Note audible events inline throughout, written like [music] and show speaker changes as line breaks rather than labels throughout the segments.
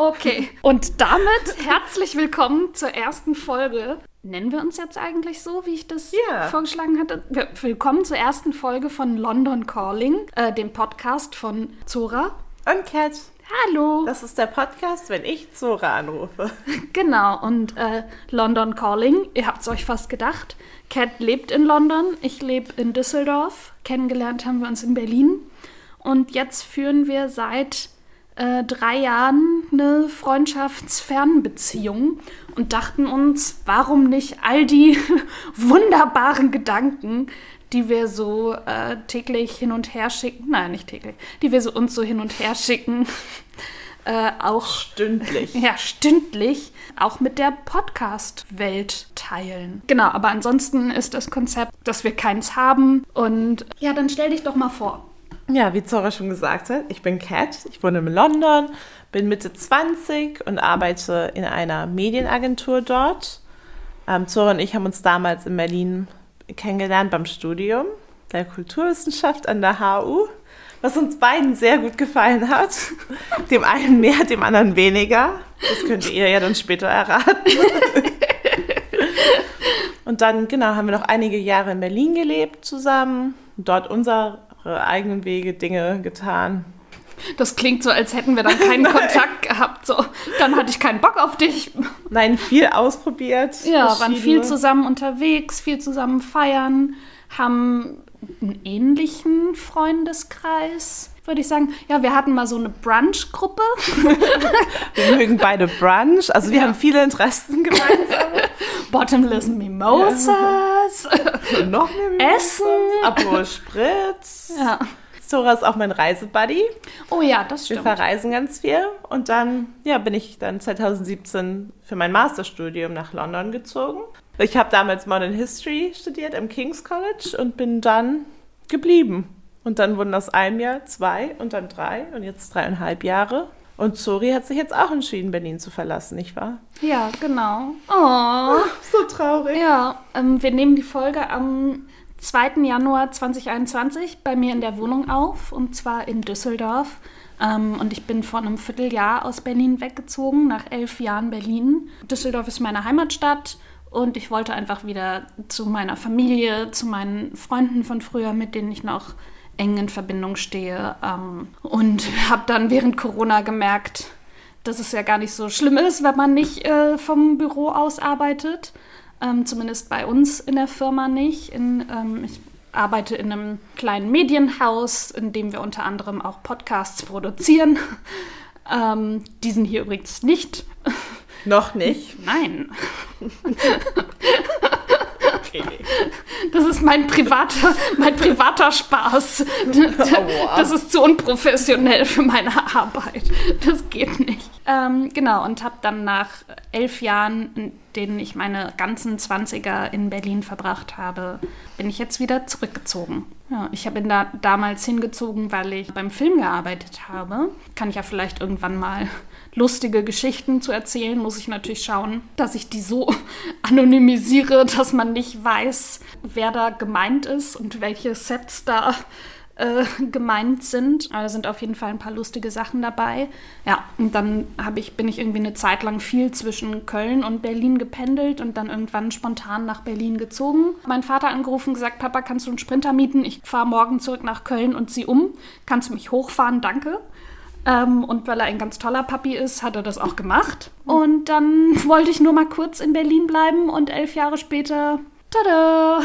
Okay, [laughs] und damit herzlich willkommen zur ersten Folge. Nennen wir uns jetzt eigentlich so, wie ich das
Ja.
vorgeschlagen hatte? Willkommen zur ersten Folge von London Calling, äh, dem Podcast von Zora.
Und Cat,
Hallo.
das ist der Podcast, wenn ich Zora anrufe. [laughs]
Genau, und äh, London Calling, ihr habt es euch fast gedacht. Cat lebt in London, ich lebe in Düsseldorf. Kennengelernt haben wir uns in Berlin. Und jetzt führen wir seit äh, drei Jahren eine Freundschaftsfernbeziehung und dachten uns, warum nicht all die [laughs] wunderbaren Gedanken, die wir so äh, täglich hin und her schicken, nein, nicht täglich, die wir so uns so hin und her schicken, [laughs] äh, auch
Stündlich. [laughs]
ja, stündlich auch mit der Podcast-Welt teilen. Genau, aber ansonsten ist das Konzept, dass wir keins haben. Und ja, dann stell dich doch mal vor.
Ja, wie Zora schon gesagt hat, ich bin Cat, ich wohne in London, bin Mitte 20 und arbeite in einer Medienagentur dort. Ähm, Zora und ich haben uns damals in Berlin kennengelernt beim Studium der Kulturwissenschaft an der HU, was uns beiden sehr gut gefallen hat. [laughs] Dem einen mehr, dem anderen weniger. Das könnt ihr ja dann später erraten. [laughs] Und dann, genau, haben wir noch einige Jahre in Berlin gelebt zusammen, dort unsere eigenen Wege, Dinge getan.
Das klingt so, als hätten wir dann keinen [laughs] Kontakt gehabt. So, dann hatte ich keinen Bock auf dich.
Nein, viel ausprobiert.
Ja, waren viel zusammen unterwegs, viel zusammen feiern, haben einen ähnlichen Freundeskreis, würde ich sagen. Ja, wir hatten mal so eine Brunch-Gruppe. [laughs]
Wir mögen beide Brunch. Also wir
Ja.
haben viele Interessen gemeinsam. [laughs]
Bottomless Mimosas.
Und noch mehr
Essen.
Aperol Spritz.
Ja.
Zora ist auch mein Reisebuddy.
Oh ja, das
Wir
stimmt.
verreisen ganz viel. Und dann ja, bin ich dann 2017 für mein Masterstudium nach London gezogen. Ich habe damals Modern History studiert am King's College und bin dann geblieben. Und dann wurden aus einem Jahr zwei und dann drei und jetzt dreieinhalb Jahre. Und Zori hat sich jetzt auch entschieden, Berlin zu verlassen, nicht wahr?
Ja, genau. Oh. [laughs]
So traurig.
Ja, ähm, wir nehmen die Folge am 2. Januar 2021 bei mir in der Wohnung auf, und zwar in Düsseldorf. Ähm, und ich bin vor einem Vierteljahr aus Berlin weggezogen, nach elf Jahren Berlin. Düsseldorf ist meine Heimatstadt und ich wollte einfach wieder zu meiner Familie, zu meinen Freunden von früher, mit denen ich noch eng in Verbindung stehe. Ähm, und habe dann während Corona gemerkt, dass es ja gar nicht so schlimm ist, wenn man nicht äh, vom Büro aus arbeitet. Ähm, zumindest bei uns in der Firma nicht. In, ähm, ich arbeite in einem kleinen Medienhaus, in dem wir unter anderem auch Podcasts produzieren. [laughs] Ähm, die sind hier übrigens nicht.
Noch nicht.
Nein. [laughs] das ist mein privater, mein privater Spaß. Das ist zu unprofessionell für meine Arbeit. Das geht nicht. Ähm, genau, und habe dann nach elf Jahren, in denen ich meine ganzen 20er in Berlin verbracht habe, bin ich jetzt wieder zurückgezogen. Ja, ich bin da damals hingezogen, weil ich beim Film gearbeitet habe. Kann ich ja vielleicht irgendwann mal lustige Geschichten zu erzählen, muss ich natürlich schauen, dass ich die so [laughs] anonymisiere, dass man nicht weiß, wer da gemeint ist und welche Sets da äh, gemeint sind. Aber da sind auf jeden Fall ein paar lustige Sachen dabei. Ja, und dann ich, bin ich irgendwie eine Zeit lang viel zwischen Köln und Berlin gependelt und dann irgendwann spontan nach Berlin gezogen. Mein Vater angerufen gesagt, Papa, kannst du einen Sprinter mieten? Ich fahre morgen zurück nach Köln und zieh um. Kannst du mich hochfahren? Danke. Ähm, und weil er ein ganz toller Papi ist, hat er das auch gemacht. Und dann wollte ich nur mal kurz in Berlin bleiben und elf Jahre später, tada!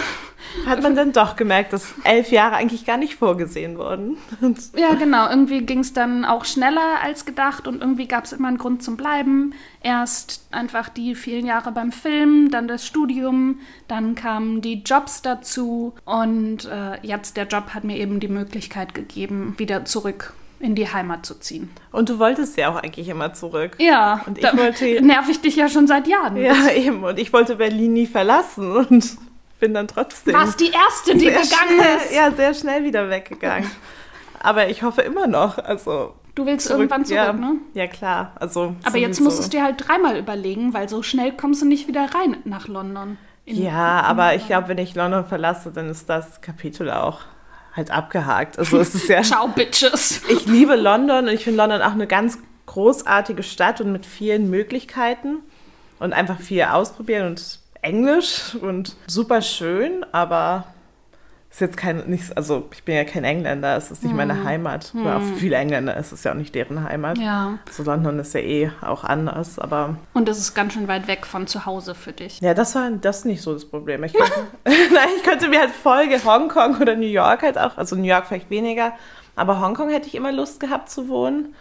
Hat man dann doch gemerkt, dass elf Jahre eigentlich gar nicht vorgesehen wurden. [laughs]
Ja, genau. Irgendwie ging es dann auch schneller als gedacht und irgendwie gab es immer einen Grund zum Bleiben. Erst einfach die vielen Jahre beim Film, dann das Studium, dann kamen die Jobs dazu und äh, jetzt der Job hat mir eben die Möglichkeit gegeben, wieder zurück in die Heimat zu ziehen.
Und du wolltest ja auch eigentlich immer zurück.
Ja,
Und ich wollte- [laughs]
nerv ich dich ja schon seit Jahren.
Ja, eben. Und ich wollte Berlin nie verlassen [laughs] und bin dann trotzdem.
Warst die Erste, die gegangen
schnell,
ist.
Ja, sehr schnell wieder weggegangen. Aber ich hoffe immer noch. Also
Du willst irgendwann zurück,
ja,
ne?
Ja, klar. Also
Aber jetzt musst du es dir halt dreimal überlegen, weil so schnell kommst du nicht wieder rein nach London. In-
Ja, aber ich glaube, wenn ich London verlasse, dann ist das Kapitel auch halt abgehakt. Also es ist ja. [laughs]
Ciao, Bitches.
ich liebe London und ich finde London auch eine ganz großartige Stadt und mit vielen Möglichkeiten und einfach viel ausprobieren und Englisch und super schön, aber ist jetzt kein, nicht, also ich bin ja kein Engländer, es ist nicht meine Heimat. Oder auch für viele Engländer ist es ja auch nicht deren Heimat.
Ja.
So London ist ja eh auch anders, aber
Und es ist ganz schön weit weg von zu Hause für dich.
ja, das war das ist nicht so das Problem. Ich könnte, [laughs] [laughs] Nein, ich könnte mir halt Folge Hongkong oder New York halt auch, also New York vielleicht weniger, aber Hongkong hätte ich immer Lust gehabt zu wohnen.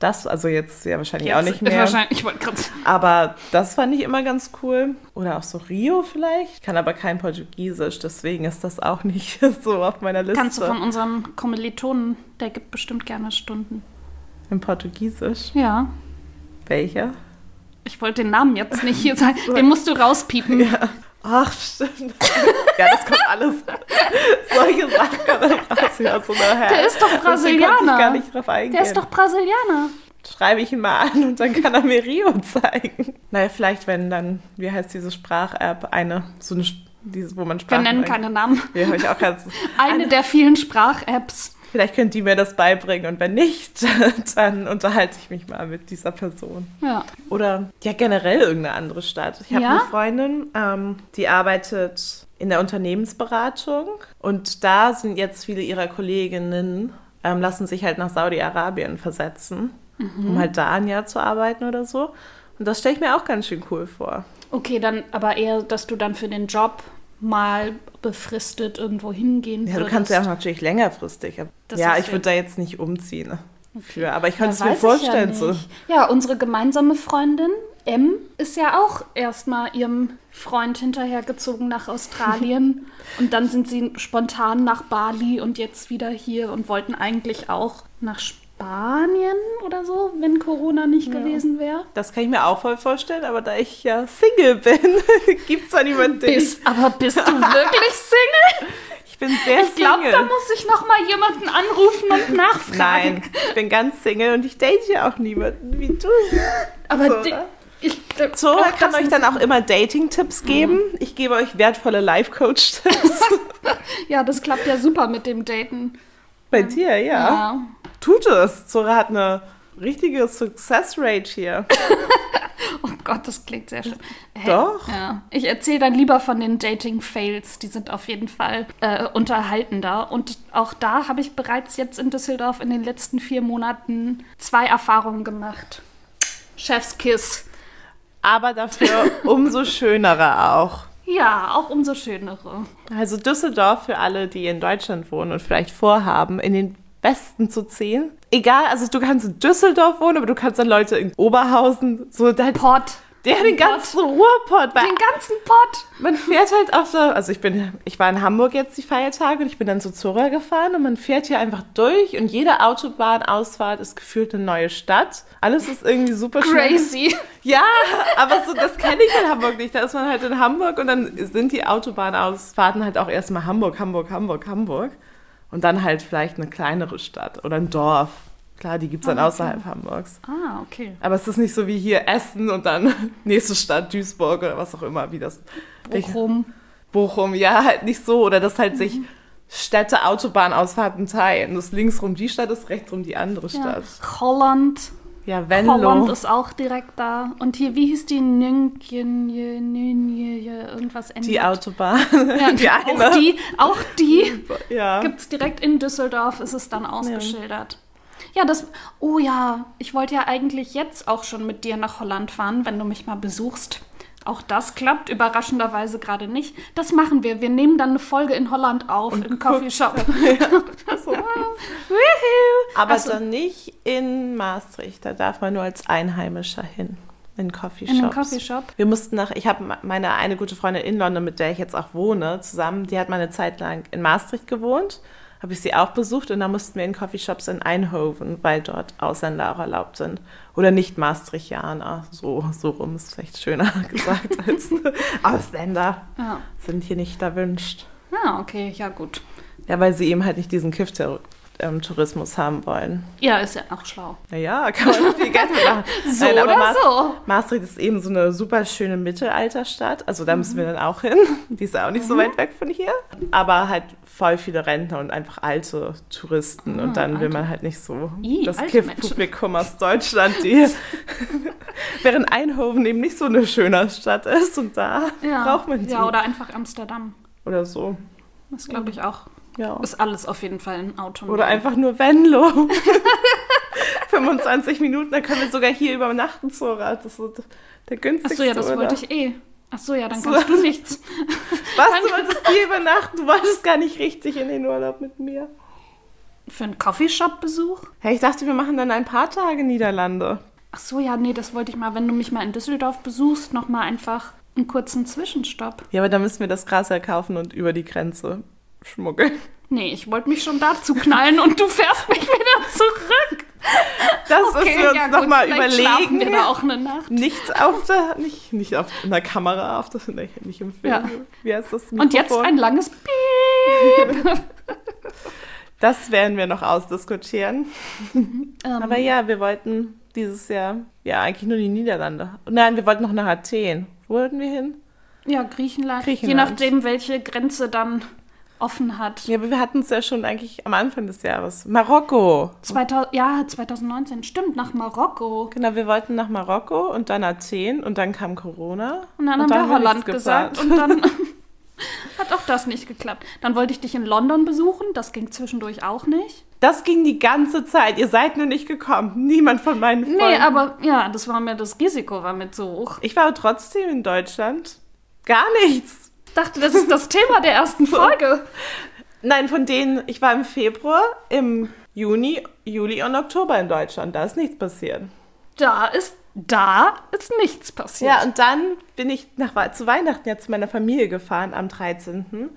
Das, also jetzt ja wahrscheinlich auch nicht
Jetzt-
mehr.
Wahrscheinlich, ich wollte gerade
Aber das fand ich immer ganz cool. Oder auch so Rio vielleicht. Ich kann aber kein Portugiesisch, deswegen ist das auch nicht [laughs] so auf meiner Liste.
Kannst du von unserem Kommilitonen, der gibt bestimmt gerne Stunden.
Im Portugiesisch?
Ja.
Welcher?
Ich wollte den Namen jetzt nicht hier [laughs] sagen. Den musst du rauspiepen.
Ja. Ach, stimmt. [laughs] ja, das kommt alles. Solche Sachen kommen raus. Ja, so eine
Der ist doch Brasilianer.
gar nicht drauf eingehen.
Der ist doch Brasilianer.
Schreibe ich ihn mal an und dann kann er mir Rio zeigen. Naja, vielleicht, wenn dann, wie heißt diese Sprach-App? Eine, so eine, diese, wo man
Wir
Sprachen...
nennen keine Namen.
Ja, habe ich auch ganz...
Eine der vielen Sprach-Apps.
Vielleicht könnt ihr mir das beibringen und wenn nicht, [laughs] dann unterhalte ich mich mal mit dieser Person.
Ja.
Oder ja, generell irgendeine andere Stadt. Ich habe
Ja?
eine Freundin, ähm, die arbeitet in der Unternehmensberatung und da sind jetzt viele ihrer Kolleginnen, ähm, lassen sich halt nach Saudi-Arabien versetzen, um halt da ein Jahr zu arbeiten oder so. Und das stelle ich mir auch ganz schön cool vor.
Okay, dann aber eher, dass du dann für den Job mal befristet irgendwo hingehen
Ja, du kannst ja auch natürlich längerfristig. ja, ich würde da jetzt nicht umziehen. Für, aber ich könnte es mir vorstellen.
Ja,
so.
ja, unsere gemeinsame Freundin M ist ja auch erstmal ihrem Freund hinterhergezogen nach Australien [laughs] und dann sind sie spontan nach Bali und jetzt wieder hier und wollten eigentlich auch nach Spanien oder so, wenn Corona nicht gewesen wäre.
Das kann ich mir auch voll vorstellen, aber da ich ja Single bin, [laughs] gibt es da niemanden, den ich,
Bist, aber bist du [laughs] wirklich Single?
ich bin sehr
Ich glaube,
Single.
da muss ich noch mal jemanden anrufen und [laughs] nachfragen.
Nein, ich bin ganz Single und ich date ja auch niemanden wie du.
aber
Zora.
die, ich,
Zora
Ach,
kann euch dann auch immer Dating-Tipps geben. Ich gebe euch wertvolle Life-Coach-Tipps.
Ja, das klappt ja super mit dem Daten.
Bei dir, ja.
Ja.
Tut es. Zora hat eine richtige Success-Rate hier. [laughs]
Oh Gott, das klingt sehr schön. Hey,
Doch.
Ja. Ich erzähle dann lieber von den Dating-Fails. Die sind auf jeden Fall äh, unterhaltender. Und auch da habe ich bereits jetzt in Düsseldorf in den letzten vier Monaten zwei Erfahrungen gemacht. Chefskiss.
Aber dafür [laughs] umso schönere auch.
Ja, auch umso schönere.
Also Düsseldorf für alle, die in Deutschland wohnen und vielleicht vorhaben, in den Westen zu ziehen. Egal, also du kannst in Düsseldorf wohnen, aber du kannst dann Leute in Oberhausen, so dein
Pott.
der den ganzen Ruhrpott, weil
Den ganzen Pott.
man fährt halt auf der, also ich bin, ich war in Hamburg jetzt die Feiertage und ich bin dann zu Zora gefahren und man fährt hier einfach durch und jede Autobahnausfahrt ist gefühlt eine neue Stadt. Alles ist irgendwie super schnell.
Crazy.
Ja, aber so, das kenne ich in Hamburg nicht. Da ist man halt in Hamburg und dann sind die Autobahnausfahrten halt auch erstmal Hamburg, Hamburg, Hamburg, Hamburg. Und dann halt vielleicht eine kleinere Stadt oder ein Dorf. Klar, die gibt es dann
Ah, okay.
außerhalb Hamburgs.
Ah, okay.
Aber es ist nicht so wie hier Essen und dann [laughs] nächste Stadt Duisburg oder was auch immer, wie das.
Bochum.
Bochum, ja, halt nicht so. Oder dass halt
Mhm.
sich Städte Autobahnausfahrten teilen. Das linksrum die Stadt ist, rechtsrum die andere
Ja.
Stadt.
Holland.
Ja, Venlo.
Holland ist auch direkt da. Und hier, wie hieß die? Nünchen, Nünje, irgendwas endet.
die Autobahn.
Ja, [laughs]
die eine.
Auch die, auch die [laughs]
Ja.
gibt es direkt in Düsseldorf, ist es dann ausgeschildert. Ja. das. Oh ja, ich wollte ja eigentlich jetzt auch schon mit dir nach Holland fahren, wenn du mich mal besuchst. Auch das klappt überraschenderweise gerade nicht. Das machen wir. Wir nehmen dann eine Folge in Holland auf, im Coffeeshop.
So. [laughs]
Woohoo!
Aber
Also,
dann nicht in Maastricht. Da darf man nur als Einheimischer hin. In Coffeeshops.
in den Coffeeshop.
Wir mussten nach, ich habe meine eine gute Freundin in London, mit der ich jetzt auch wohne, zusammen, die hat mal eine Zeit lang in Maastricht gewohnt. Habe ich sie auch besucht und da mussten wir in Coffeeshops in Eindhoven, weil dort Ausländer auch erlaubt sind. Oder nicht Maastrichtianer. So, so rum ist vielleicht schöner [laughs] gesagt als Ausländer
Ja.
sind hier nicht erwünscht.
Ah, okay, ja gut.
Ja, weil sie eben halt nicht diesen Kiff ähm, Tourismus haben wollen.
Ja, ist ja auch schlau.
Naja, kann man viel Geld [laughs] mitmachen.
So
Nein, aber
oder
Maas-
so.
Maastricht ist eben so eine super schöne Mittelalterstadt. Also da müssen wir
Mhm.
dann auch hin. [laughs] Die ist auch nicht so weit weg von hier. Aber halt voll viele Rentner und einfach alte Touristen. und dann will
alte.
man halt nicht so
Ih,
das Kiff-Publikum aus Deutschland, die [laughs] während Eindhoven eben nicht so eine schöne Stadt ist. Und da
Ja.
braucht man die.
Ja, oder einfach Amsterdam.
Oder so.
Das glaube ich auch.
Ja.
Ist alles auf jeden Fall ein Auto.
Oder einfach nur Venlo. [laughs] 25 Minuten, dann können wir sogar hier übernachten, Zora. Das ist so der günstigste.
Achso, ja, das
oder?
wollte ich eh. Achso, ja, dann
So.
kannst du nichts. [laughs]
Was, du wolltest hier übernachten? Du wolltest gar nicht richtig in den Urlaub mit mir.
Für einen Coffeeshop-Besuch?
Hey, ich dachte, wir machen dann ein paar Tage Niederlande.
Achso, ja, nee, das wollte ich mal, wenn du mich mal in Düsseldorf besuchst, nochmal einfach einen kurzen Zwischenstopp.
Ja, aber dann müssen wir das Gras ja kaufen und über die Grenze schmuggeln.
Nee, ich wollte mich schon dazu knallen und du fährst mich wieder zurück.
Das müssen wir uns
ja,
nochmal
schlafen wir
überlegen.
da auch eine Nacht.
Nicht auf der, nicht, nicht auf einer Kamera, auf das, nee, nicht im Film.
Ja.
Wie heißt das?
Und jetzt
Mikrofon?
ein langes Piep. [laughs]
Das werden wir noch ausdiskutieren.
Ähm,
Aber ja, wir wollten dieses Jahr, ja, eigentlich nur die Niederlande. Nein, wir wollten noch nach Athen. Wo wollten wir hin?
ja, Griechenland. Je
Griechenland.
nachdem, welche Grenze dann offen hat.
Ja, aber wir hatten es ja schon eigentlich am Anfang des Jahres. Marokko.
2000, ja, 2019, stimmt, nach Marokko.
Genau, wir wollten nach Marokko und dann Athen und dann kam Corona.
Und dann haben wir Holland gesagt und dann [laughs] [laughs] hat auch das nicht geklappt. Dann wollte ich dich in London besuchen, das ging zwischendurch auch nicht.
Das ging die ganze Zeit. Ihr seid nur nicht gekommen. Niemand von meinen Freunden.
Nee, aber ja, das war mir, das Risiko war mir zu hoch.
Ich war trotzdem in Deutschland. Gar nichts.
Ich dachte, das ist das Thema der ersten [laughs] Folge.
Nein, von denen, ich war im Februar, im Juni, Juli und Oktober in Deutschland. Da ist nichts passiert.
Da ist, da ist nichts passiert.
Ja, und dann bin ich nach, zu Weihnachten ja zu meiner Familie gefahren am 13.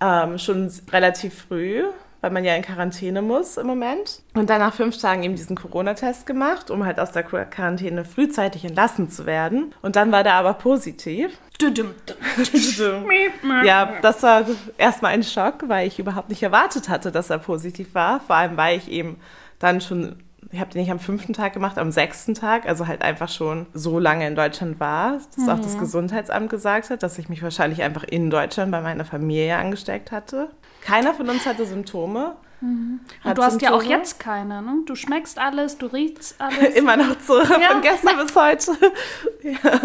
Ähm, schon relativ früh, weil man ja in Quarantäne muss im Moment. Und dann nach fünf Tagen eben diesen Corona-Test gemacht, um halt aus der Quarantäne frühzeitig entlassen zu werden. Und dann war der aber positiv. [laughs] Ja, das war erstmal ein Schock, weil ich überhaupt nicht erwartet hatte, dass er positiv war. Vor allem, weil ich eben dann schon, ich habe den nicht am fünften Tag gemacht, am sechsten Tag, also halt einfach schon so lange in Deutschland war, dass auch das Gesundheitsamt gesagt hat, dass ich mich wahrscheinlich einfach in Deutschland bei meiner Familie angesteckt hatte. Keiner von uns hatte Symptome.
Und
Hat
du hast ja auch
Symptome.
jetzt keine, ne? Du schmeckst alles, du riechst [laughs] alles.
Immer noch Zora
Ja.
von gestern bis heute. [laughs] ja.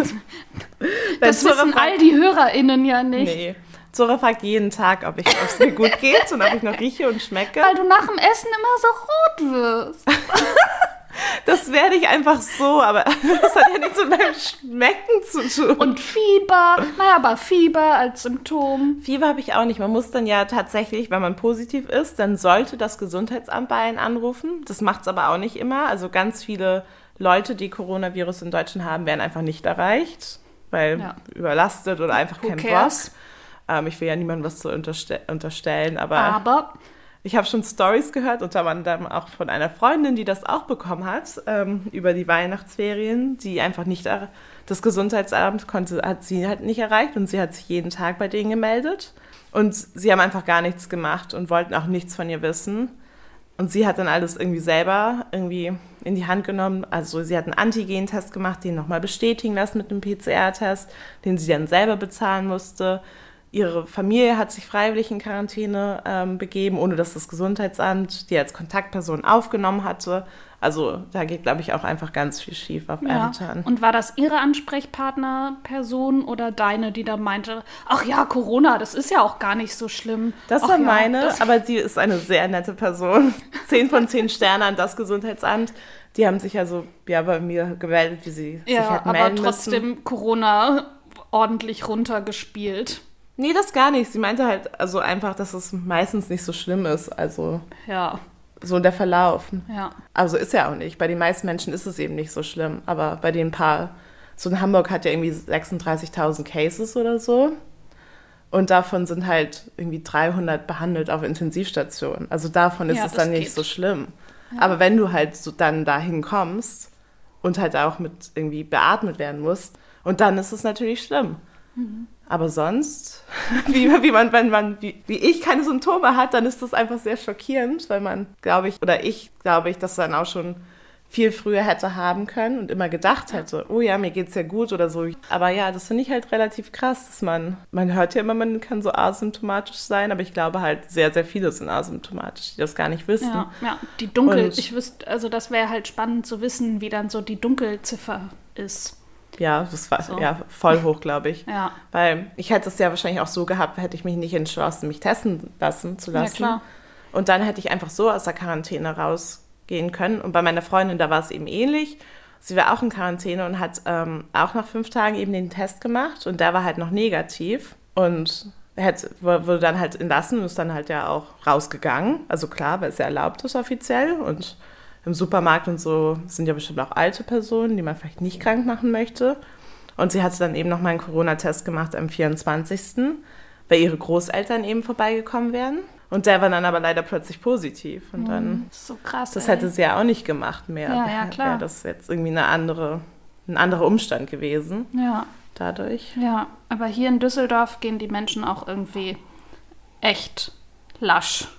Das
Zora
wissen
fragt-
all die HörerInnen ja nicht.
Nee. Zora fragt jeden Tag, ob ich- ob es mir gut geht und ob ich noch rieche und schmecke.
Weil du nach dem Essen immer so rot wirst. [laughs]
Das werde ich einfach so, aber [laughs] das hat ja nichts mit meinem Schmecken zu tun.
Und Fieber. Naja, aber Fieber als Symptom.
Fieber habe ich auch nicht. Man muss dann ja tatsächlich, wenn man positiv ist, dann sollte das Gesundheitsamt bei einen anrufen. Das macht es aber auch nicht immer. Also ganz viele Leute, die Coronavirus in Deutschland haben, werden einfach nicht erreicht, weil
Ja.
überlastet oder einfach
Who
kein
cares?
Bock. Ähm, ich will ja niemandem was zu unterste unterstellen, aber
Aber
Ich habe schon Stories gehört, unter anderem auch von einer Freundin, die das auch bekommen hat, ähm, über die Weihnachtsferien, die einfach nicht, das Gesundheitsamt konnte, hat sie halt nicht erreicht und sie hat sich jeden Tag bei denen gemeldet. Und sie haben einfach gar nichts gemacht und wollten auch nichts von ihr wissen. Und sie hat dann alles irgendwie selber irgendwie in die Hand genommen. Also sie hat einen Antigen-Test gemacht, den nochmal bestätigen lassen mit einem PCR-Test, den sie dann selber bezahlen musste. Ihre Familie hat sich freiwillig in Quarantäne ähm, begeben, ohne dass das Gesundheitsamt die als Kontaktperson aufgenommen hatte. Also da geht, glaube ich, auch einfach ganz viel schief auf
ja.
Ämtern.
Und war das ihre Ansprechpartnerperson oder deine, die da meinte, ach ja, Corona, das ist ja auch gar nicht so schlimm.
Das
ach
war
ja,
meine,
das-
aber sie ist eine sehr nette Person. [laughs] Zehn von zehn Sterne an das Gesundheitsamt. Die haben sich also ja bei mir gemeldet, wie sie sich
ja,
hätten
aber
melden müssen.
trotzdem Corona ordentlich runtergespielt.
Nee, das gar nicht. Sie meinte halt also einfach, dass es meistens nicht so schlimm ist. Also
Ja,
so der Verlauf.
ja.
Also ist ja auch nicht. Bei den meisten Menschen ist es eben nicht so schlimm. Aber bei den paar, so in Hamburg hat ja irgendwie 36.000 Cases oder so. Und davon sind halt irgendwie 300 behandelt auf Intensivstationen. Also davon ist
Ja,
es dann nicht
geht.
so schlimm. Aber wenn du halt so dann dahin kommst und halt auch mit irgendwie beatmet werden musst, und dann ist es natürlich schlimm.
Mhm.
Aber sonst, [laughs] wie, wie man, wenn man, wie, wie ich keine Symptome hat, dann ist das einfach sehr schockierend, weil man, glaube ich, oder ich glaube ich, dass dann auch schon viel früher hätte haben können und immer gedacht hätte, oh ja, mir geht's ja gut oder so. Aber ja, das finde ich halt relativ krass, dass man, man hört ja immer, man kann so asymptomatisch sein, aber ich glaube halt, sehr, sehr viele sind asymptomatisch, die das gar nicht wissen.
Ja, ja. die Dunkel, und, ich wüsste, also das wäre halt spannend zu wissen, wie dann so die Dunkelziffer ist.
Ja, das war so. ja voll hoch, glaube ich.
ja.
Weil ich hätte es ja wahrscheinlich auch so gehabt, hätte ich mich nicht entschlossen, mich testen lassen zu lassen. Ja, klar. Und dann hätte ich einfach so aus der Quarantäne rausgehen können. Und bei meiner Freundin, da war es eben ähnlich. Sie war auch in Quarantäne und hat ähm, auch nach fünf Tagen eben den Test gemacht und der war halt noch negativ. Und hätte, wurde dann halt entlassen und ist dann halt ja auch rausgegangen. Also klar, weil es ja erlaubt ist offiziell und im Supermarkt und so sind ja bestimmt auch alte Personen, die man vielleicht nicht krank machen möchte. Und sie hatte dann eben noch mal einen Corona-Test gemacht am 24., weil ihre Großeltern eben vorbeigekommen wären. Und der war dann aber leider plötzlich positiv. Und dann.
Mhm. So krass.
Das ey. hätte sie ja auch nicht gemacht mehr.
Ja, ja, klar. Wäre
das jetzt irgendwie eine andere, ein anderer Umstand gewesen.
Ja.
Dadurch.
Ja, aber hier in Düsseldorf gehen die Menschen auch irgendwie echt lasch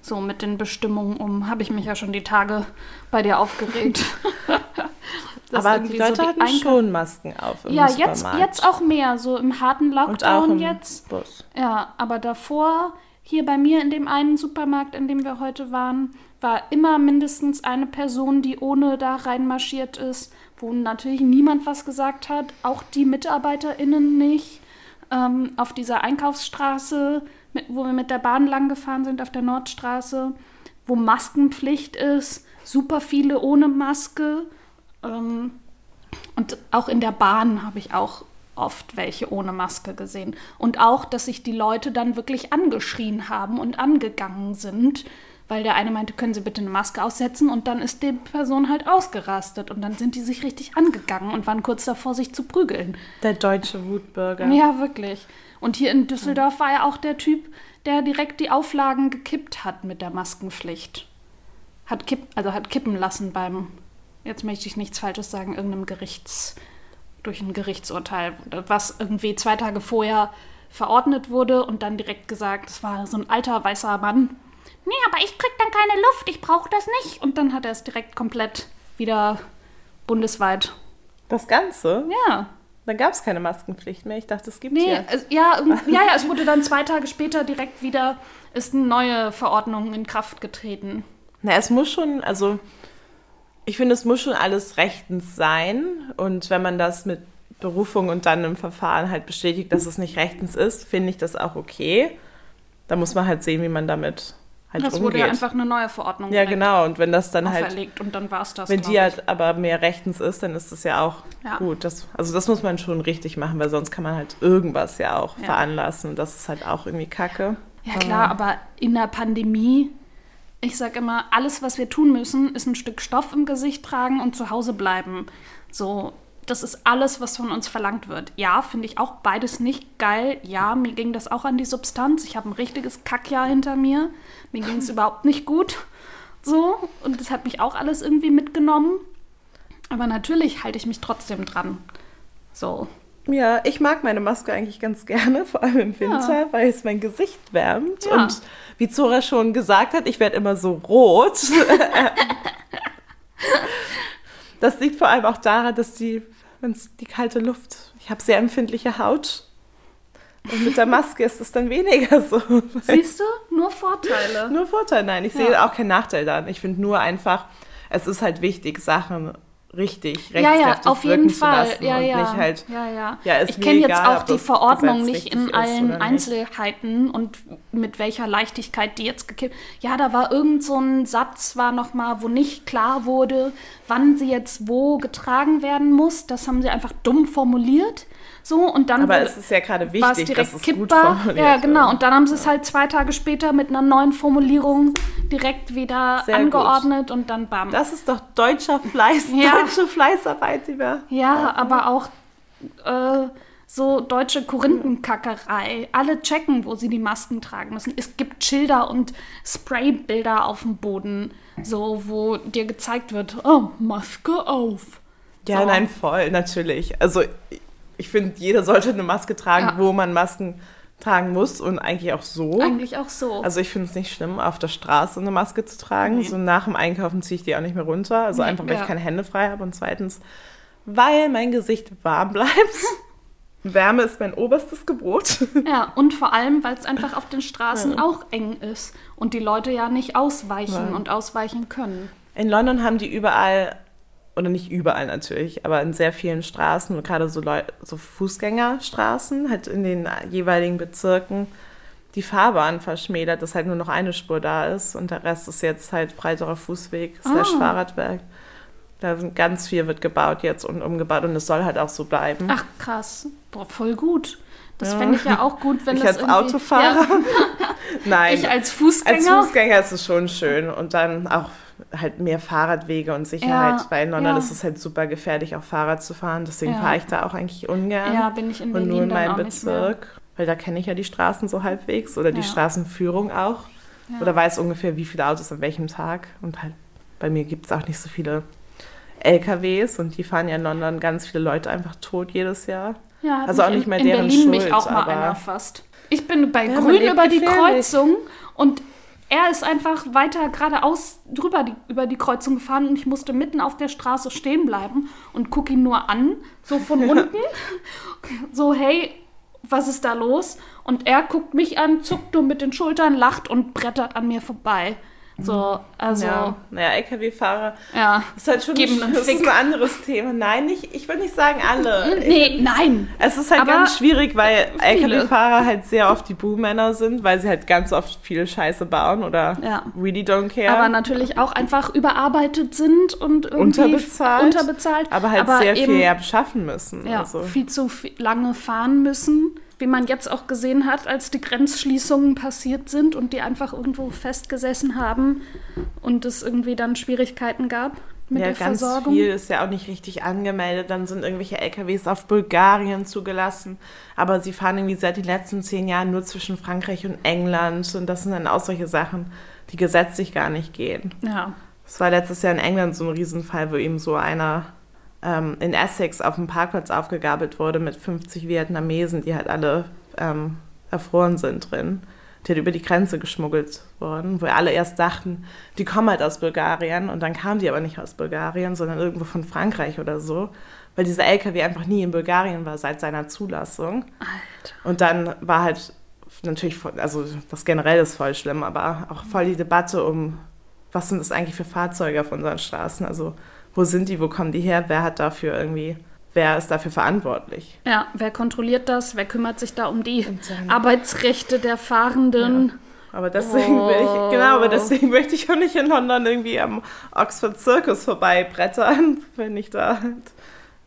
so mit den Bestimmungen um. Habe ich mich ja schon die Tage bei dir aufgeregt. [laughs]
Aber die Leute so die hatten Einkauf schon Masken auf.
Im ja, jetzt, jetzt auch mehr, so im harten Lockdown im jetzt.
Bus.
Ja, aber davor, hier bei mir in dem einen Supermarkt, in dem wir heute waren, war immer mindestens eine Person, die ohne da reinmarschiert ist, wo natürlich niemand was gesagt hat, auch die MitarbeiterInnen nicht. Ähm, auf dieser Einkaufsstraße wo wir mit der Bahn lang gefahren sind auf der Nordstraße, wo Maskenpflicht ist, super viele ohne Maske. Ähm, und auch in der Bahn habe ich auch oft welche ohne Maske gesehen. Und auch, dass sich die Leute dann wirklich angeschrien haben und angegangen sind, weil der eine meinte, können Sie bitte eine Maske aussetzen und dann ist die Person halt ausgerastet und dann sind die sich richtig angegangen und waren kurz davor, sich zu prügeln.
Der deutsche Wutbürger.
Ja, wirklich. Und hier in Düsseldorf war ja auch der Typ, der direkt die Auflagen gekippt hat mit der Maskenpflicht. Hat kipp, also hat kippen lassen beim, jetzt möchte ich nichts Falsches sagen, irgendeinem Gerichts, durch ein Gerichtsurteil, was irgendwie zwei Tage vorher verordnet wurde und dann direkt gesagt, es war so ein alter weißer Mann. Nee, aber ich krieg dann keine Luft, ich brauche das nicht. Und dann hat er es direkt komplett wieder bundesweit.
Das Ganze?
Ja.
Da gab es keine Maskenpflicht mehr. Ich dachte, es gibt nee, ja.
Es, ja, [laughs] ja, ja, es wurde dann zwei Tage später direkt wieder, ist eine neue Verordnung in Kraft getreten.
Na, es muss schon, also ich finde, es muss schon alles rechtens sein. Und wenn man das mit Berufung und dann im Verfahren halt bestätigt, dass es nicht rechtens ist, finde ich das auch okay. Da muss man halt sehen, wie man damit halt
das
umgeht.
wurde ja einfach eine neue Verordnung.
Ja, genau. Und wenn das dann halt.
und dann war es das.
Wenn die halt aber mehr rechtens ist, dann ist das ja auch ja. gut. Das, also das muss man schon richtig machen, weil sonst kann man halt irgendwas ja auch ja. veranlassen. Das ist halt auch irgendwie Kacke.
Ja, klar, aber in der Pandemie, ich sag immer, alles, was wir tun müssen, ist ein Stück Stoff im Gesicht tragen und zu Hause bleiben. So, das ist alles, was von uns verlangt wird. Ja, finde ich auch beides nicht geil. Ja, mir ging das auch an die Substanz. Ich habe ein richtiges Kackjahr hinter mir. Mir ging es [laughs] überhaupt nicht gut. So, und das hat mich auch alles irgendwie mitgenommen. Aber natürlich halte ich mich trotzdem dran. So.
Ja, ich mag meine Maske eigentlich ganz gerne, [laughs] vor allem im Winter, ja. weil es mein Gesicht wärmt. Ja. Und wie Zora schon gesagt hat, ich werde immer so rot. [laughs] das liegt vor allem auch daran, dass die wenn es die kalte Luft. Ich habe sehr empfindliche Haut. Und mit der Maske ist es dann weniger so.
Siehst du? Nur Vorteile.
Nur Vorteile, nein. Ich ja. sehe auch keinen Nachteil daran. Ich finde nur einfach, es ist halt wichtig, Sachen richtig rechtskräftig ja, ja, auf jeden Fall.
Ja, ja.
nicht halt.
Ja, ja. ja ich kenne jetzt auch die Verordnung nicht in allen Einzelheiten und mit welcher Leichtigkeit die jetzt gekippt. Ja, da war irgend so ein Satz war noch mal, wo nicht klar wurde, wann sie jetzt wo getragen werden muss. Das haben sie einfach dumm formuliert. So, und dann
Aber es ist ja gerade wichtig, dass es
kippbar. gut formuliert Ja, genau. Und dann haben sie es halt zwei Tage später mit einer neuen Formulierung direkt wieder Sehr angeordnet gut. und dann bam.
Das ist doch deutscher Fleiß, ja. Deutsche Fleißarbeit, die wir
Ja, aber auch äh, so deutsche Korinthenkackerei. Alle checken, wo sie die Masken tragen müssen. Es gibt Schilder und Spraybilder auf dem Boden, so wo dir gezeigt wird, oh, Maske auf.
Ja, so. nein, voll, natürlich. Also ich finde, jeder sollte eine Maske tragen,
Ja.
wo man Masken tragen muss und eigentlich auch so.
Eigentlich auch so.
Also ich finde es nicht schlimm, auf der Straße eine Maske zu tragen.
Nee.
So nach dem Einkaufen ziehe ich die auch nicht mehr runter. Also
Nee,
einfach, weil
ja.
ich keine Hände frei habe. Und zweitens, weil mein Gesicht warm bleibt. [laughs] Wärme ist mein oberstes Gebot.
ja, und vor allem, weil es einfach auf den Straßen auch eng ist und die Leute ja nicht ausweichen
Ja.
und ausweichen können.
In London haben die überall, oder nicht überall natürlich, aber in sehr vielen Straßen, und gerade so, Leu so Fußgängerstraßen, halt in den jeweiligen Bezirken, die Fahrbahn verschmälert, dass halt nur noch eine Spur da ist und der Rest ist jetzt halt breiterer Fußweg slash
Ah.
Fahrradweg. Da sind ganz viel wird gebaut jetzt und umgebaut und es soll halt auch so bleiben.
Ach krass, Boah, voll gut. Das
Ja.
fände ich ja auch gut, wenn
ich
das
als Autofahrer?
Ja, [laughs]
Nein.
ich als Fußgänger.
Als Fußgänger ist es schon schön und dann auch halt mehr Fahrradwege und Sicherheit,
Ja,
weil in London
ja.
ist es halt super gefährlich, auch Fahrrad zu fahren. Deswegen
Ja.
fahre ich da auch eigentlich ungern.
ja, bin ich in
und
Berlin
nur in meinem. Bezirk, weil da kenne ich ja die Straßen so halbwegs oder die. Straßenführung auch. Oder weiß ungefähr, wie viele Autos an welchem Tag. Und halt bei mir gibt es auch nicht so viele LKWs und die fahren ja in London ganz viele Leute einfach tot jedes Jahr.
Ja, hat
Also auch
mich
nicht mehr
in, in
deren
Berlin mich
Schuld,
auch mal einer fast. Ich bin bei
Ja,
Grün über die. Kreuzung und er ist einfach weiter geradeaus drüber die, über die Kreuzung gefahren und ich musste mitten auf der Straße stehen bleiben und gucke ihn nur an, so von [laughs] unten. So, hey, was ist da los? Und er guckt mich an, zuckt nur mit den Schultern, lacht und brettert an mir vorbei. So, also,
Ja,
ja.
naja, LKW-Fahrer ist halt schon
Geben
ein, das ist ein anderes Thema. Nein, nicht, ich würde nicht sagen alle.
Nee, nein.
Es ist halt
Aber
ganz schwierig, weil. LKW-Fahrer halt sehr oft die Buhmänner sind, weil sie halt ganz oft viel Scheiße bauen oder
Ja.
really don't care.
aber natürlich auch einfach überarbeitet sind und irgendwie
Unterbezahlt.
unterbezahlt
aber halt sehr viel ja beschaffen müssen.
ja,
also.
viel zu viel, lange fahren müssen. Wie man jetzt auch gesehen hat, als die Grenzschließungen passiert sind und die einfach irgendwo festgesessen haben und es irgendwie dann Schwierigkeiten gab mit
ja,
der
ganz
Versorgung.
viel ist ja auch nicht richtig angemeldet. Dann sind irgendwelche LKWs auf Bulgarien zugelassen. Aber sie fahren irgendwie seit den letzten zehn Jahren nur zwischen Frankreich und England. Und das sind dann auch solche Sachen, die gesetzlich gar nicht gehen.
Ja,
Es war letztes Jahr in England so ein Riesenfall, wo eben so einer ähm, in Essex auf dem Parkplatz aufgegabelt wurde mit 50 Vietnamesen, die halt alle ähm, erfroren sind drin. Die halt über die Grenze geschmuggelt wurden, wo alle erst dachten, die kommen halt aus Bulgarien und dann kamen die aber nicht aus Bulgarien, sondern irgendwo von Frankreich oder so, weil dieser LKW einfach nie in Bulgarien war seit seiner Zulassung.
Alter.
Und dann war halt natürlich, also das generell ist voll schlimm, aber auch voll die Debatte um, was sind das eigentlich für Fahrzeuge auf unseren Straßen? Also wo sind die, wo kommen die her, wer hat dafür irgendwie, wer ist dafür verantwortlich?
Ja, wer kontrolliert das? Wer kümmert sich da um die Arbeitsrechte der Fahrenden?
Aber deswegen will ich, genau, aber deswegen möchte ich auch nicht in London irgendwie am Oxford Circus vorbeibrettern, [laughs] wenn ich da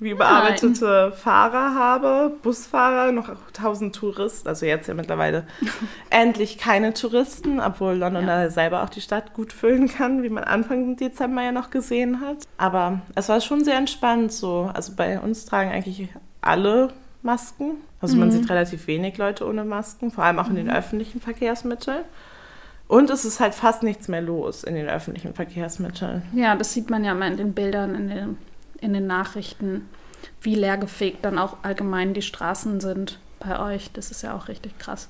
wie überarbeitete Fahrer habe, Busfahrer, noch tausend Touristen, also jetzt ja mittlerweile [laughs] endlich keine Touristen, obwohl London
Ja.
da selber auch die Stadt gut füllen kann, wie man Anfang Dezember ja noch gesehen hat. Aber es war schon sehr entspannt so. Also bei uns tragen eigentlich alle Masken. Also man
Mhm.
sieht relativ wenig Leute ohne Masken, vor allem auch in den öffentlichen Verkehrsmitteln. Und es ist halt fast nichts mehr los in den öffentlichen Verkehrsmitteln.
Ja, das sieht man ja immer in den Bildern, in den, in den Nachrichten, wie leergefegt dann auch allgemein die Straßen sind bei euch. Das ist ja auch richtig krass.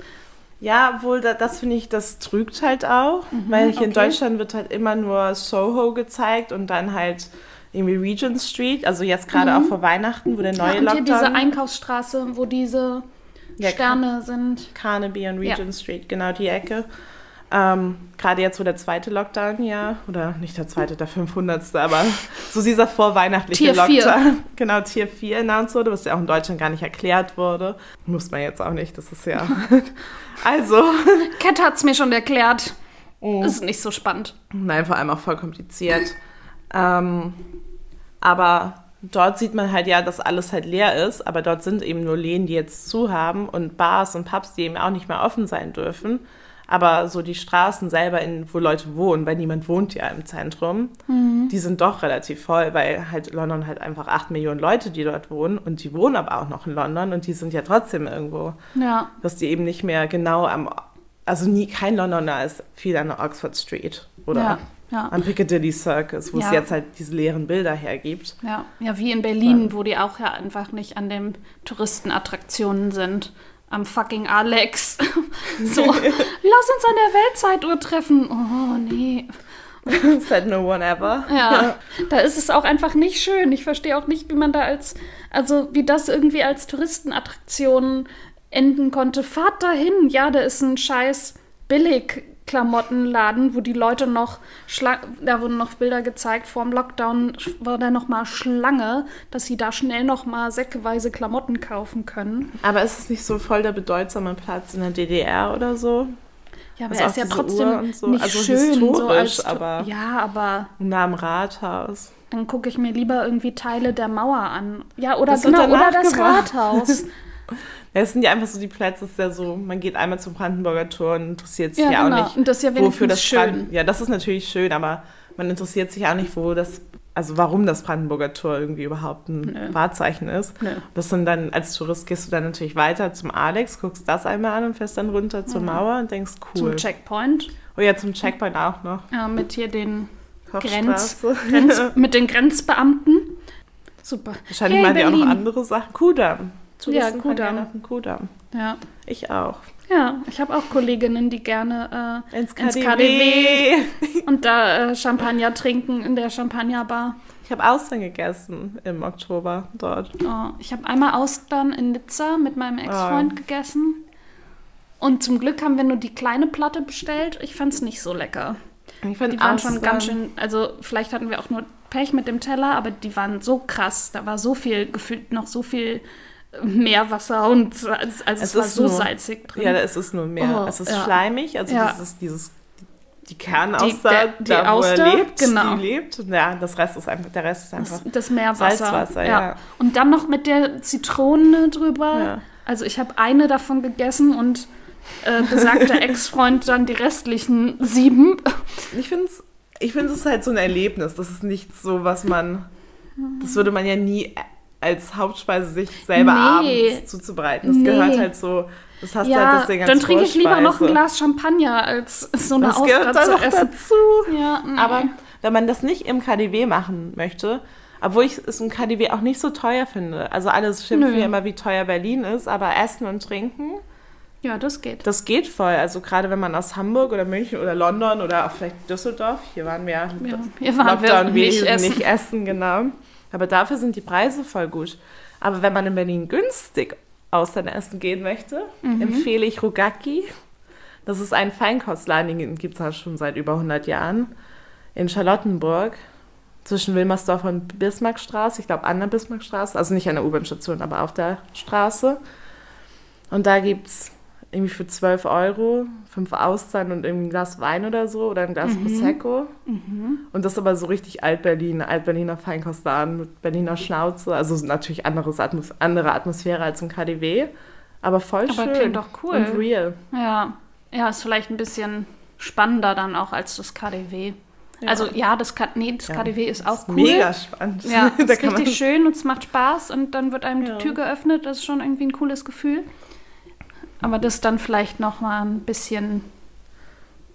Ja, wohl, da, das finde ich, das trügt halt auch, weil hier in
Mhm, okay.
Deutschland wird halt immer nur Soho gezeigt und dann halt irgendwie Regent Street, also jetzt gerade auch vor Weihnachten, wo der neue
Mhm. ja, und hier
Lockdown...
diese Einkaufsstraße, wo diese
Ja,
Sterne sind.
Carnaby und
Ja.
Regent Street, genau die Ecke. Ähm, Gerade jetzt, wo der zweite Lockdown ja, oder nicht der zweite, der 500. aber so dieser vorweihnachtliche
Tier.
Lockdown, [laughs] genau, Tier 4 announced wurde, was ja auch in Deutschland gar nicht erklärt wurde. Muss man jetzt auch nicht, das ist ja. [laughs] also,
Cat hat's mir schon erklärt.
Oh.
Das ist nicht so spannend.
nein, vor allem auch voll kompliziert. ähm, aber dort sieht man halt ja, dass alles halt leer ist, aber dort sind eben nur Läden, die jetzt zu haben und Bars und Pubs, die eben auch nicht mehr offen sein dürfen. Aber so die Straßen selber, in, wo Leute wohnen, weil niemand wohnt ja im Zentrum, die sind doch relativ voll, weil halt London halt einfach acht Millionen Leute, die dort wohnen und die wohnen aber auch noch in London und die sind ja trotzdem irgendwo,
Ja.
dass die eben nicht mehr genau am, also nie, kein Londoner ist viel an der Oxford Street oder
Ja. Ja.
Am Piccadilly Circus, wo es
Ja.
jetzt halt diese leeren Bilder hergibt.
Ja, ja, wie in Berlin, wo die auch ja einfach nicht an den Touristenattraktionen sind. Am fucking Alex. [laughs] so, lass uns an der Weltzeituhr treffen. Oh, nee. [laughs]
Said no one ever.
Ja, da ist es auch einfach nicht schön. Ich verstehe auch nicht, wie man da als, also wie das irgendwie als Touristenattraktion enden konnte. Fahrt dahin. Ja, da ist ein scheiß Billigklamottenladen, wo die Leute noch, Schla da wurden noch Bilder gezeigt, vor dem Lockdown war da noch mal Schlange, dass sie da schnell noch mal säckeweise Klamotten kaufen können.
Aber ist es nicht so voll der bedeutsame Platz in der DDR oder so?
Ja, aber
Also
er ist ja trotzdem
so.
nicht
Also
schön. so als,
aber-
Ja, aber
Nah am Rathaus.
Dann gucke ich mir lieber irgendwie Teile der Mauer an. Ja, oder
Das
genau, oder das. Rathaus. [laughs]
Ja, es sind ja einfach so die Plätze, ist ja so, man geht einmal zum Brandenburger Tor und interessiert sich
Ja,
ja,
genau.
auch nicht,
Und das ist ja
wofür das
schön.
Brand Ja, das ist natürlich schön, aber man interessiert sich auch nicht, wo das, also warum das Brandenburger Tor irgendwie überhaupt ein
Nö.
Wahrzeichen ist.
Nö.
Das sind dann, als Tourist gehst du dann natürlich weiter zum Alex, guckst das einmal an und fährst dann runter zur Mauer und denkst, cool.
Mhm. Zum Checkpoint.
Oh ja, zum Checkpoint auch noch.
Ja, mit hier den Grenz. [laughs] Grenz, mit den Grenzbeamten. Super.
Wahrscheinlich
Yay,
machen die auch noch andere Sachen. Kudamm. Touristen fahren
Kudamm.
gerne auf den Kudamm.
Ja,
Ich auch.
ja ich habe auch Kolleginnen, die gerne
Ins
Ins
KDW.
KDW. äh, [laughs] und da äh, Champagner trinken in der Champagnerbar.
Ich habe Austern gegessen im Oktober dort.
Oh, ich habe einmal Austern in Nizza mit meinem Ex-Freund
Oh.
gegessen. Und zum Glück haben wir nur die kleine Platte bestellt. Ich fand es nicht so lecker. Die waren schon
Austern-
ganz schön, also vielleicht hatten wir auch nur Pech mit dem Teller, aber die waren so krass. Da war so viel, gefühlt noch so viel äh, Meerwasser und also, also es,
Es
war
ist
so
nur-
salzig drin.
Ja, da ist es nur mehr.
Oh,
es ist
ja.
schleimig, also
Ja.
das ist dieses die Kernauster,
der- die
da wo
Auster,
er lebt,
genau.
die lebt. Ja, das Rest ist einfach, der Rest ist einfach.
das, das Meerwasser.
Salzwasser, ja.
Und dann noch mit der Zitrone drüber.
Ja.
Also ich habe eine davon gegessen und äh, besagter [laughs] Ex-Freund dann die restlichen sieben.
Ich finde es ich find's, halt so ein Erlebnis. Das ist nicht so, was man. Das würde man ja nie als Hauptspeise sich selber
Nee.
abends zuzubereiten. Das
Nee.
gehört halt so. Das hast du
Ja,
halt deswegen
dann
als
trinke ich lieber noch ein. Glas Champagner als so eine
Das gehört dann
zu
noch
essen.
dazu.
Ja, nee.
Aber wenn man das nicht im KDW machen möchte, obwohl ich es im KDW auch nicht so teuer finde. Also alles schimpfen ja immer, wie teuer Berlin ist, aber Essen und Trinken,
ja, das geht.
das geht voll. Also gerade wenn man aus Hamburg oder München oder London oder auch vielleicht Düsseldorf, hier waren wir ja,
hier waren wir
Lockdown
nicht
gewesen,
essen.
nicht essen, genau. Aber dafür sind die Preise voll gut. Aber wenn man in Berlin günstig Austern essen gehen möchte,
Mhm.
empfehle ich Rogaki. Das ist ein Feinkostladen, den gibt es schon seit über 100 Jahren. In Charlottenburg, zwischen Wilmersdorf und Bismarckstraße. Ich glaube, an der Bismarckstraße. Also nicht an der U-Bahn-Station, aber auf der Straße. Und da gibt es irgendwie für 12 Euro fünf Austern und irgendwie ein Glas Wein oder so oder ein Glas Prosecco. Und das aber so richtig Alt-Berlin, Alt-Berliner Feinkostladen mit Berliner Schnauze. Also natürlich anderes Atmos andere Atmosphäre als im KDW. Aber voll
Aber
schön.
klingt doch cool.
Und real.
Ja. ja, ist vielleicht ein bisschen spannender dann auch als das KDW. Also ja, das, K nee, das
Ja.
KDW ist auch cool.
Mega spannend.
Ja, [laughs] ist richtig schön und es macht Spaß und dann wird einem
Ja.
die Tür geöffnet. Das ist schon irgendwie ein cooles Gefühl. Aber das dann vielleicht noch mal ein bisschen,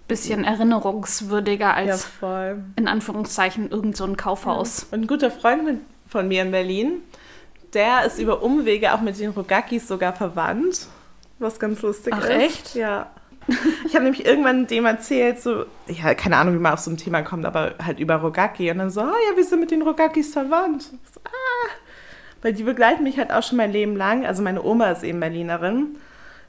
bisschen erinnerungswürdiger
ja,
als
voll.
in Anführungszeichen irgend so ein Kaufhaus.
Und ein guter Freund von mir in Berlin, der ist über Umwege auch mit den Rogakis sogar verwandt. Was ganz lustig
Ach,
ist.
echt?
Ja. Ich habe nämlich irgendwann dem erzählt, so, ja, keine Ahnung, wie man auf so ein Thema kommt, aber halt über Rogaki. Und dann so, ah ja, wir sind mit den Rogakis verwandt. So, ah. Weil die begleiten mich halt auch schon mein Leben lang. Also meine Oma ist eben Berlinerin.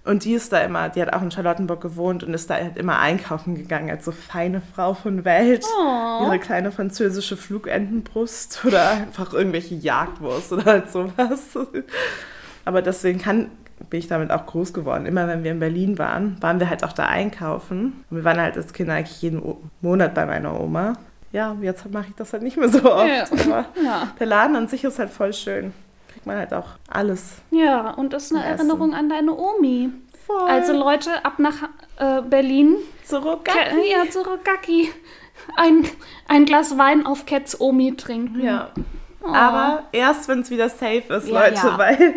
Und die ist da immer, die hat auch in Charlottenburg gewohnt und ist da halt immer einkaufen gegangen als so feine Frau von Welt.
Oh.
Ihre kleine französische Flugentenbrust oder einfach irgendwelche Jagdwurst oder halt sowas. Aber deswegen kann, bin ich damit auch groß geworden. Immer wenn wir in Berlin waren, waren wir halt auch da einkaufen. Und wir waren halt als Kinder eigentlich jeden O- Monat bei meiner Oma. Ja, jetzt mache ich das halt nicht mehr so oft.
Ja.
Aber [laughs]
Ja.
der Laden an sich ist halt voll schön. Man halt auch alles.
ja, und das ist eine
Essen.
Erinnerung an deine Omi.
Voll.
Also Leute, ab nach äh, Berlin.
zurück.
Ke- Ja, zu Rogaki. Ein, ein Glas Wein auf Cats Omi trinken.
Ja.
Oh.
Aber erst, wenn es wieder safe ist,
Ja,
Leute,
ja.
weil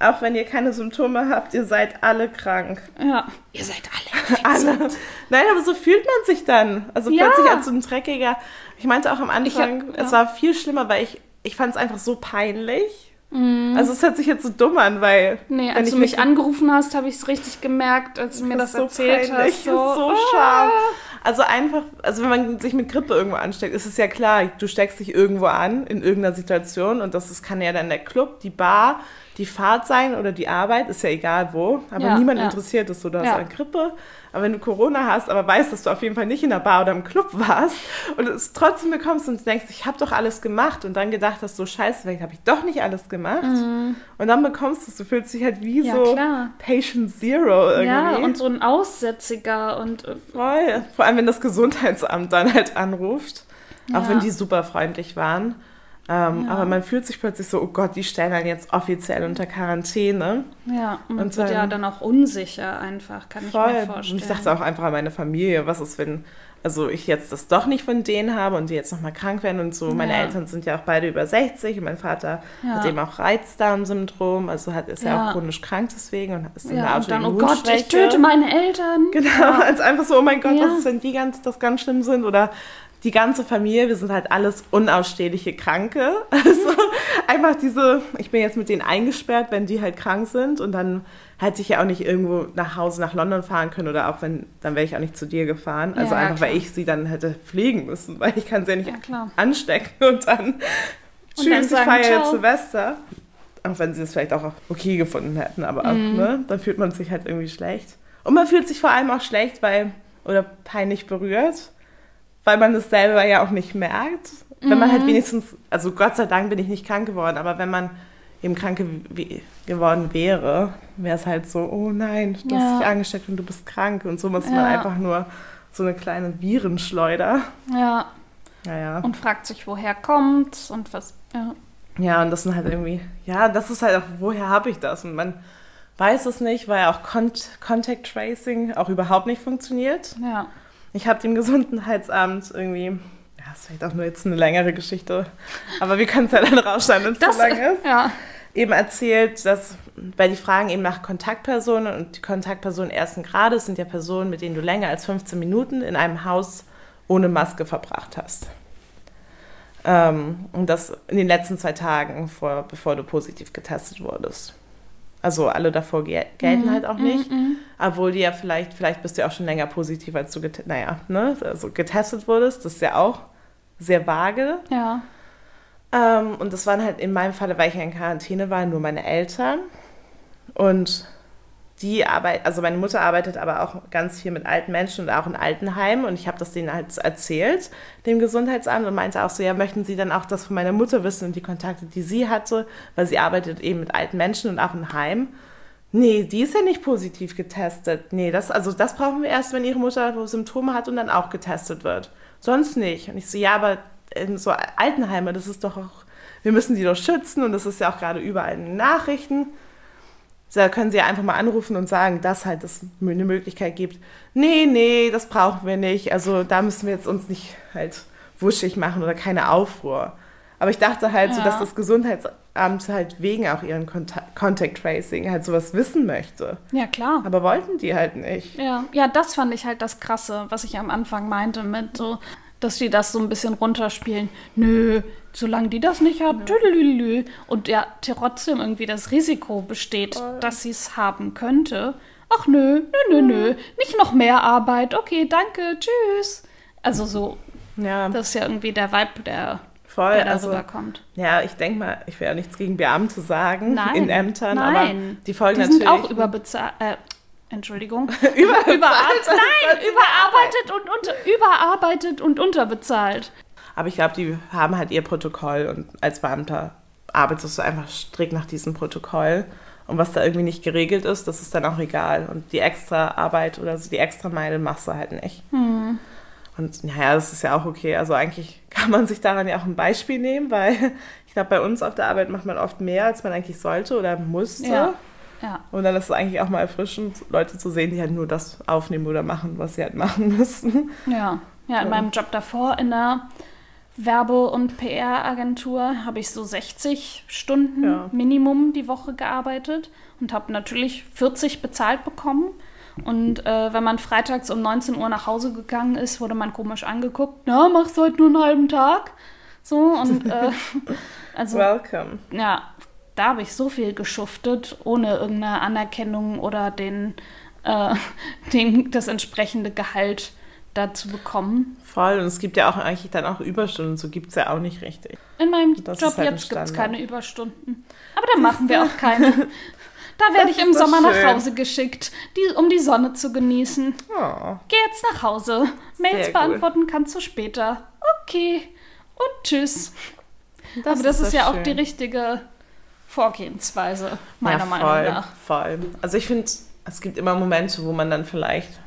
Auch wenn ihr keine Symptome habt, ihr seid alle krank.
Ja. Ihr seid alle. [laughs]
Alle. Nein, aber so fühlt man sich dann. Also
Ja.
plötzlich als so ein dreckiger. Ich meinte auch am Anfang,
Ich hab-
es
ja.
war viel schlimmer, weil ich, ich fand es einfach so peinlich. Also es hört sich jetzt so dumm an, weil.
Mhm. Nee,
wenn
als du mich angerufen hast, habe ich es richtig gemerkt, als du mir das
ist so
erzählt
peinlich,
hast.
ist so
ah.
scharf. Also einfach, also wenn man sich mit Grippe irgendwo ansteckt, ist es ja klar, du steckst dich irgendwo an in irgendeiner Situation und das ist, kann ja dann der Club, die Bar, die Fahrt sein oder die Arbeit, ist ja egal wo. Aber
Ja,
niemand
ja.
interessiert es so, du hast
Ja.
eine Grippe. Aber wenn du Corona hast, aber weißt, dass du auf jeden Fall nicht in der Bar oder im Club warst und es trotzdem bekommst und denkst, ich habe doch alles gemacht und dann gedacht hast, so scheiße, vielleicht habe ich doch nicht alles gemacht. Und dann bekommst du es, du fühlst dich halt wie
Mhm. Ja,
so
klar.
Patient Zero irgendwie.
Ja, und so ein Aussätziger und äh,
Voll. Vor allem, wenn das Gesundheitsamt dann halt anruft. Auch
Ja.
wenn die super freundlich waren. Ähm,
Ja.
Aber man fühlt sich plötzlich so, oh Gott, die stellen dann jetzt offiziell unter Quarantäne.
ja, und man
Und
wird ja
dann-
dann auch unsicher einfach, kann ich mir
Voll.
vorstellen.
Und ich dachte auch einfach an meine Familie, was ist, wenn also ich jetzt das doch nicht von denen habe und die jetzt nochmal krank werden und so. Meine
Ja.
Eltern sind ja auch beide über 60 und mein Vater
Ja.
hat eben auch Reizdarmsyndrom, also hat, ist ja,
Ja.
auch chronisch krank deswegen und ist in der
und dann, oh Gott, ich töte meine Eltern.
Genau, [laughs] als einfach so, oh mein Gott, was ist, wenn die ganz, das ganz schlimm sind? Oder die ganze Familie, wir sind halt alles unausstehliche Kranke. [laughs] Also einfach diese, ich bin jetzt mit denen eingesperrt, wenn die halt krank sind und dann hätte ich ja auch nicht irgendwo nach Hause nach London fahren können oder auch wenn, dann wäre ich auch nicht zu dir gefahren. Also
Ja,
einfach, weil
klar.
ich sie dann hätte pflegen müssen, weil ich kann sie ja nicht
Ja, klar.
anstecken und dann
Und
tschüss,
dann
ich
sagen,
feiere jetzt
ciao.
Silvester. Auch wenn sie es vielleicht auch okay gefunden hätten, aber
Mhm.
ne, dann fühlt man sich halt irgendwie schlecht. Und man fühlt sich vor allem auch schlecht, weil, oder peinlich berührt, weil man es selber ja auch nicht merkt. Wenn man
Mhm.
halt wenigstens, also Gott sei Dank bin ich nicht krank geworden, aber wenn man eben krank gew geworden wäre, wäre es halt so, oh nein, du
Ja.
hast dich angesteckt und du bist krank. Und so muss man
Ja.
einfach nur so eine kleine Virenschleuder.
Ja,
Naja.
und fragt sich, woher kommt's und was. Ja.
Ja, und das sind halt irgendwie, ja, das ist halt auch, woher habe ich das? Und man weiß es nicht, weil auch Con Contact Tracing auch überhaupt nicht funktioniert.
ja.
Ich habe dem Gesundheitsamt irgendwie, ja, ist vielleicht auch nur jetzt eine längere Geschichte, aber wir können es ja dann rausschneiden, wenn es zu lang ist.
ja.
Eben erzählt, dass, weil die fragen eben nach Kontaktpersonen und die Kontaktpersonen ersten Grades sind ja Personen, mit denen du länger als 15 Minuten in einem Haus ohne Maske verbracht hast. Ähm, und das in den letzten zwei Tagen, vor, bevor du positiv getestet wurdest. Also alle davor gel gelten halt auch nicht.
Mhm.
Obwohl die ja vielleicht, vielleicht bist du ja auch schon länger positiv, als du get naja, ne, also getestet wurdest. Das ist ja auch sehr vage.
Ja.
Ähm, und das waren halt in meinem Falle, weil ich ja in Quarantäne war, nur meine Eltern. Und die arbeitet, also meine Mutter arbeitet aber auch ganz viel mit alten Menschen und auch in Altenheimen. Und ich habe das denen halt erzählt, dem Gesundheitsamt, und meinte auch so, ja, möchten Sie dann auch das von meiner Mutter wissen und die Kontakte, die sie hatte, weil sie arbeitet eben mit alten Menschen und auch in Heim. Nee, die ist ja nicht positiv getestet. Nee, das, also das brauchen wir erst, wenn ihre Mutter Symptome hat und dann auch getestet wird. Sonst nicht. Und ich so, ja, aber in so Altenheime, das ist doch auch, wir müssen die doch schützen und das ist ja auch gerade überall in den Nachrichten. Da können sie ja einfach mal anrufen und sagen, dass halt es eine Möglichkeit gibt. Nee, nee, das brauchen wir nicht. Also da müssen wir jetzt uns nicht halt wuschig machen oder keine Aufruhr. Aber ich dachte halt so,
Ja.
dass das Gesundheitsamt halt wegen auch ihren Conta- Contact Tracing halt sowas wissen möchte.
ja, klar.
Aber wollten die halt nicht.
Ja, ja, das fand ich halt das Krasse, was ich am Anfang meinte mit so, dass die das so ein bisschen runterspielen. Nö, solange die das nicht hat, tüdelülü. und ja trotzdem irgendwie das Risiko besteht, dass sie es haben könnte. Ach nö, nö, nö, nö, nicht noch mehr Arbeit. Okay, danke, tschüss. Also so,
Ja,
das ist ja irgendwie der Vibe, der,
voll.
der da
Also,
rüberkommt.
ja, ich denke mal, ich will ja nichts gegen Beamte sagen
Nein,
in Ämtern,
nein.
aber die folgen
Die sind
natürlich.
auch überbezahlt. Äh, Entschuldigung. [laughs] [laughs]
Überarbeitet.
Überarbeitet. Nein, überarbeitet und unter, überarbeitet und unterbezahlt.
Aber ich glaube, die haben halt ihr Protokoll und als Beamter arbeitest du einfach strikt nach diesem Protokoll. Und was da irgendwie nicht geregelt ist, das ist dann auch egal. Und die extra Arbeit oder so die extra Meile machst du halt nicht. Und naja, das ist ja auch okay. Also eigentlich [laughs] kann man sich daran ja auch ein Beispiel nehmen, weil ich glaube, bei uns auf der Arbeit macht man oft mehr, als man eigentlich sollte oder musste.
Ja. Ja.
Und dann ist es eigentlich auch mal erfrischend, Leute zu sehen, die halt nur das aufnehmen oder machen, was sie halt [laughs] machen müssen.
Ja, ja, in
Ja.
meinem Job davor in der Werbe- und PR-Agentur habe ich so 60 Stunden
Ja.
Minimum die Woche gearbeitet und habe natürlich 40 bezahlt bekommen. Und äh, wenn man freitags um 19 Uhr nach Hause gegangen ist, wurde man komisch angeguckt. Na, machst du heute nur einen halben Tag? So, und äh, [laughs] also
Welcome.
ja, da habe ich so viel geschuftet, ohne irgendeine Anerkennung oder den, äh, [laughs] den, das entsprechende Gehalt dazu bekommen.
Voll. Und es gibt ja auch eigentlich dann auch Überstunden. So gibt es ja auch nicht richtig.
In meinem
Das
Job
ist halt
jetzt gibt es keine Überstunden. Aber da machen wir auch keine. [laughs] Da werde ich im
ist
Sommer nach
schön.
Hause geschickt, die, um die Sonne zu genießen.
Oh.
Geh jetzt nach Hause. Mails
Sehr
beantworten kannst du später. Okay. Und tschüss.
Das
Aber das ist,
doch
ja auch
schön.
die richtige Vorgehensweise, meiner
ja,
Meinung
voll,
nach.
Voll. Also ich finde, es gibt immer Momente, wo man dann vielleicht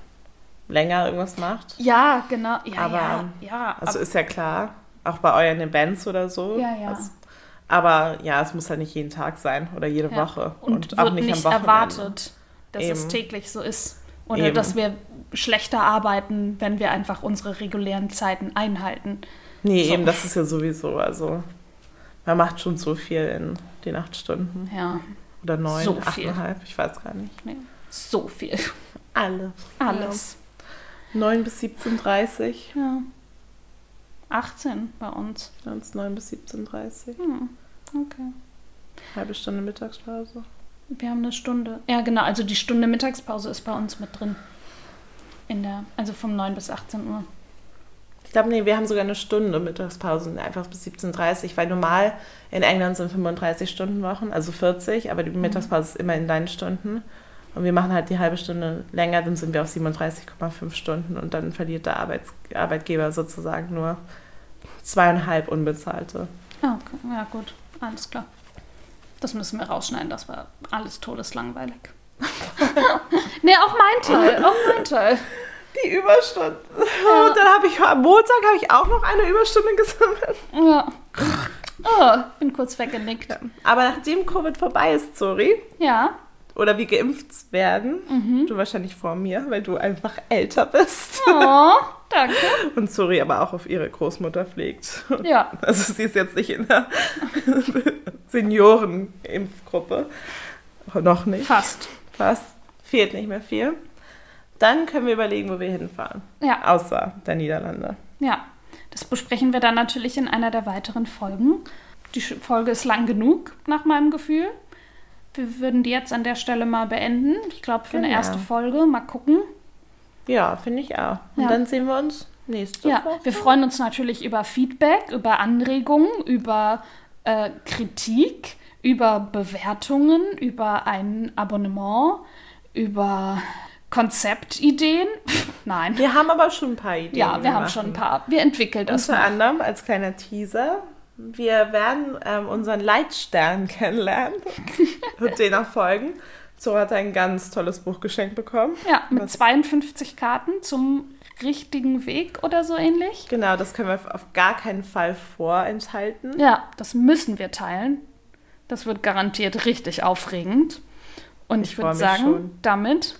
länger irgendwas macht.
Ja, genau. Ja,
Aber,
ja, ja.
Also ist ja klar, auch bei euren Events oder so.
Ja, ja.
Das, aber ja, es muss halt nicht jeden Tag sein oder jede
ja.
Woche.
Und,
auch
wird
nicht,
nicht,
am Wochenende.
erwartet, dass es
Eben.
täglich so ist. Oder
Eben.
dass wir schlechter arbeiten, wenn wir einfach unsere regulären Zeiten einhalten.
Nee,
So.
eben, das ist ja sowieso. Also man macht schon so viel in den acht Stunden.
Ja,
Oder neun,
So viel.
achteinhalb, ich weiß gar nicht.
nee. so viel.
Alles.
Alles.
9 bis 17.30
Ja. 18 bei uns.
Sonst 9 bis 17.30
Hm. Okay.
Halbe Stunde Mittagspause.
Wir haben eine Stunde. Ja, genau. Also die Stunde Mittagspause ist bei uns mit drin. In der, also vom 9 bis 18 Uhr.
Ich glaube, nee, wir haben sogar eine Stunde Mittagspause, einfach bis 17.30 weil normal in England sind 35 Stunden Wochen, also 40, aber die Mittagspause ist immer in deinen Stunden. Und wir machen halt die halbe Stunde länger, dann sind wir auf 37,5 Stunden und dann verliert der Arbeits Arbeitgeber sozusagen nur zweieinhalb unbezahlte.
Ah, okay. Ja, gut. Alles klar. Das müssen wir rausschneiden. Das war alles todeslangweilig. [laughs] nee, auch mein Teil. Auch mein Teil.
Die Überstunden. Und dann habe ich am Montag habe ich auch noch eine Überstunde gesammelt.
Ja. Oh, bin kurz weggenickt.
Aber nachdem Covid vorbei ist, sorry,
Ja.
oder wir geimpft werden, du wahrscheinlich vor mir, weil du einfach älter bist.
Oh, danke. [laughs]
Und sorry, aber auch auf ihre Großmutter pflegt.
Ja.
Also sie ist jetzt nicht in der [laughs] Seniorenimpfgruppe. Noch nicht.
Fast.
Fast. Fehlt nicht mehr viel. Dann können wir überlegen, wo wir hinfahren.
Ja.
Außer der Niederlande.
Ja. Das besprechen wir dann natürlich in einer der weiteren Folgen. Die Folge ist lang genug, nach meinem Gefühl. Wir würden die jetzt an der Stelle mal beenden. Ich glaube, für eine
Genau.
erste Folge. Mal gucken.
Ja, finde ich auch. Und
Ja.
dann sehen wir uns nächste
Ja,
Woche.
wir freuen uns natürlich über Feedback, über Anregungen, über äh, Kritik, über Bewertungen, über ein Abonnement, über Konzeptideen. [laughs] Nein.
Wir haben aber schon ein paar Ideen.
Ja, wir haben
machen.
schon ein paar. Wir entwickeln das.
Unter anderem als kleiner Teaser. Wir werden ähm, unseren Leitstern kennenlernen [laughs] und den auch folgen. Zora hat ein ganz tolles Buch geschenkt bekommen.
Ja, mit
Was-
52 Karten zum richtigen Weg oder so ähnlich.
Genau, das können wir auf gar keinen Fall vorenthalten.
Ja, das müssen wir teilen. Das wird garantiert richtig aufregend. Und ich,
Ich
würde sagen,
schon.
damit